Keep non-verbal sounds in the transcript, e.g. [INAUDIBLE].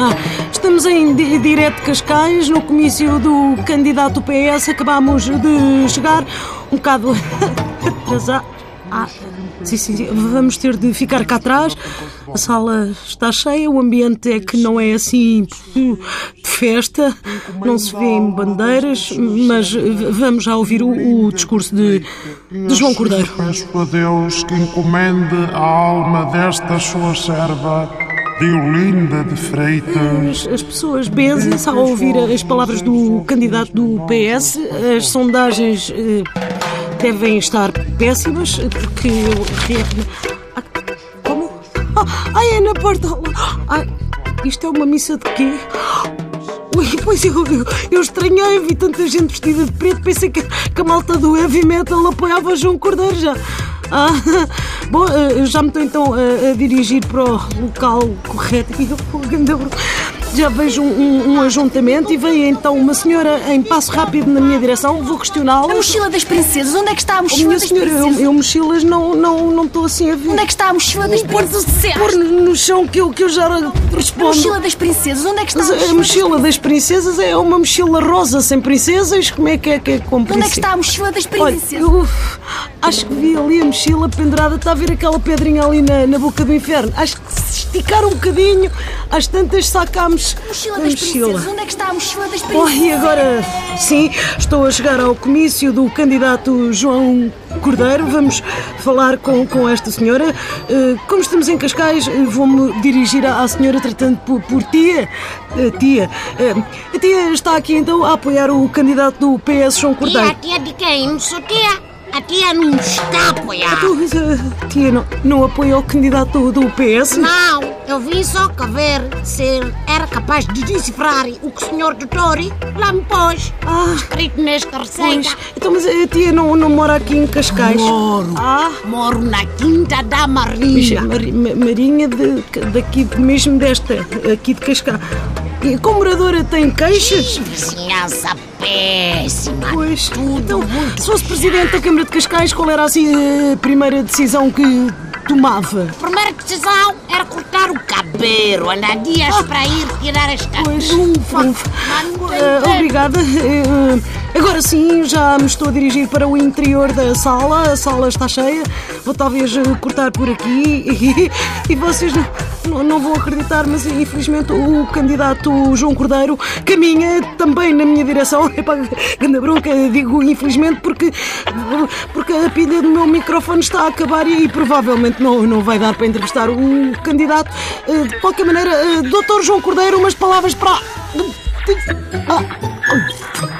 Ah, estamos em di direto Cascais, no comício do candidato PS. Acabámos de chegar um bocado [LAUGHS] atrasado. Ah, sim, sim, vamos ter de ficar cá atrás. A sala está cheia, o ambiente é que não é assim de festa, não se vêem bandeiras, mas vamos já ouvir o, o discurso de, de João Cordeiro. Peço a Deus que encomende a alma desta sua serva, Diolinda de Freitas. As, as pessoas benzem-se ao ouvir as palavras do candidato do PS. As sondagens eh, devem estar péssimas, porque eu. Ah, Como? Ah, Ai, é na porta! Isto é uma missa de quê? Pois eu, eu, eu estranhei, vi tanta gente vestida de preto, pensei que, que a malta do heavy metal apoiava João Cordeiro já. Ah, [LAUGHS] bom, eh, já me estou então a, a dirigir para o local correto. [LAUGHS] E eu, já vejo um, um- ajuntamento e vem então uma senhora em passo rápido na minha direção. Vou questioná-la. A mochila das princesas, onde é que está a Oh, mochila minha das senhora, eu, princesas? eu mochilas não não não estou assim a ver. Onde é que está a mochila das princesas? Pôr no, no chão que eu, que eu já A respondo. mochila das princesas, onde é que está a a mochila? mochila das princesas é uma mochila rosa sem princesas. Como é que é que é com Onde é que está a mochila das Olha, princesas? eu acho que vi ali a mochila pendurada. Está a ver aquela pedrinha ali na, na boca do inferno? Acho que esticar um bocadinho, às tantas sacámos Mochila a das mochila. onde é que está a mochila das Oh, princesas? e agora, sim, estou a chegar ao comício do candidato João Cordeiro. Vamos falar com, com esta senhora. Eh, Como estamos em Cascais, eh, vou-me dirigir à, senhora tratando por, por tia. Eh, Tia, a tia está aqui então a apoiar o candidato do PS, João Tia, Cordeiro. tia de quem? Não sou tia. A tia não está a apoiar. Mas, eh, tia, não, não apoia o candidato do, PS? Não, eu vim só cá ver se era capaz de decifrar o que o senhor doutor lá me pôs. Ah, Escrito nesta pois. receita. Então, mas a tia não, não mora aqui em Cascais? Moro. Ah, Moro na Quinta da Mas, Marinha. Mari- Ma- Marinha de, daqui mesmo desta, aqui de Cascais. A moradora tem queixas? Vizinhança péssima. Pois, então, se fosse presidente da Câmara de Cascais, qual era assim a primeira decisão que tomava? A primeira decisão era cortar o cabelo. Andar dias para ir tirar as não tem Ah, tempo. obrigada. Eh, agora sim, já me estou a dirigir para o interior da sala. A sala está cheia. Vou talvez cortar por aqui e, [LAUGHS] e vocês não, não, não vão acreditar, mas infelizmente o candidato João Cordeiro caminha também na minha direção. [LAUGHS] Epá, ganda bronca, digo infelizmente porque, porque a pilha do meu microfone está a acabar e, provavelmente não, não vai dar para entrevistar o candidato. Eh, de qualquer maneira, eh, Doutor João Cordeiro, umas palavras para. Ah,